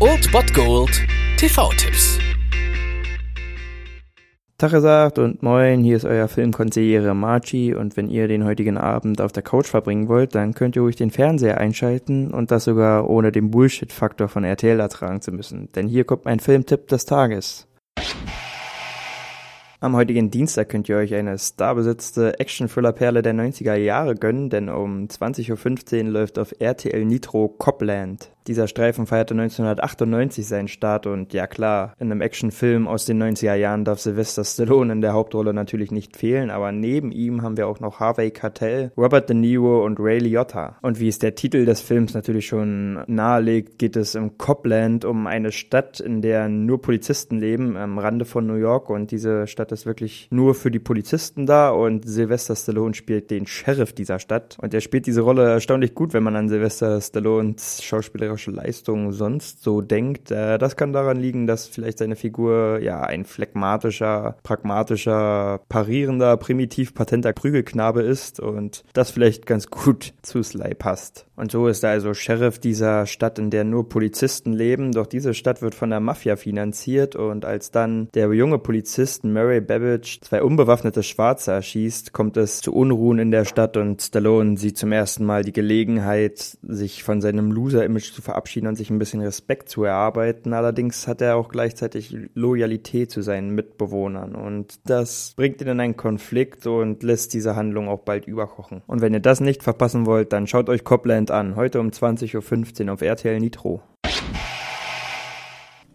Old Bot Gold TV-Tipps. Tag gesagt und moin, hier ist euer Filmkonsigliere Marchi und wenn ihr den heutigen Abend auf der Couch verbringen wollt, dann könnt ihr ruhig den Fernseher einschalten und das sogar ohne den Bullshit-Faktor von RTL ertragen zu müssen, denn hier kommt mein Filmtipp des Tages. Am heutigen Dienstag könnt ihr euch eine starbesetzte Action-Thriller-Perle der 90er Jahre gönnen, denn um 20.15 Uhr läuft auf RTL Nitro Copland. Dieser Streifen feierte 1998 seinen Start und ja klar, in einem Actionfilm aus den 90er Jahren darf Sylvester Stallone in der Hauptrolle natürlich nicht fehlen, aber neben ihm haben wir auch noch Harvey Keitel, Robert De Niro und Ray Liotta. Und wie es der Titel des Films natürlich schon nahelegt, geht es im Copland um eine Stadt, in der nur Polizisten leben, am Rande von New York und diese Stadt ist wirklich nur für die Polizisten da und Sylvester Stallone spielt den Sheriff dieser Stadt und er spielt diese Rolle erstaunlich gut, wenn man an Sylvester Stallones Schauspieler schauspielerische Leistung sonst so denkt. Äh, das kann daran liegen, dass vielleicht seine Figur ja ein phlegmatischer, pragmatischer, parierender, primitiv patenter Prügelknabe ist und das vielleicht ganz gut zu Sly passt. Und so ist er also Sheriff dieser Stadt, in der nur Polizisten leben. Doch diese Stadt wird von der Mafia finanziert und als dann der junge Polizist Murray Babbage zwei unbewaffnete Schwarze erschießt, kommt es zu Unruhen in der Stadt und Stallone sieht zum ersten Mal die Gelegenheit, sich von seinem Loser-Image zu verabschieden und sich ein bisschen Respekt zu erarbeiten. Allerdings hat er auch gleichzeitig Loyalität zu seinen Mitbewohnern und das bringt ihn in einen Konflikt und lässt diese Handlung auch bald überkochen. Und wenn ihr das nicht verpassen wollt, dann schaut euch Copland an, heute um 20.15 Uhr auf RTL Nitro.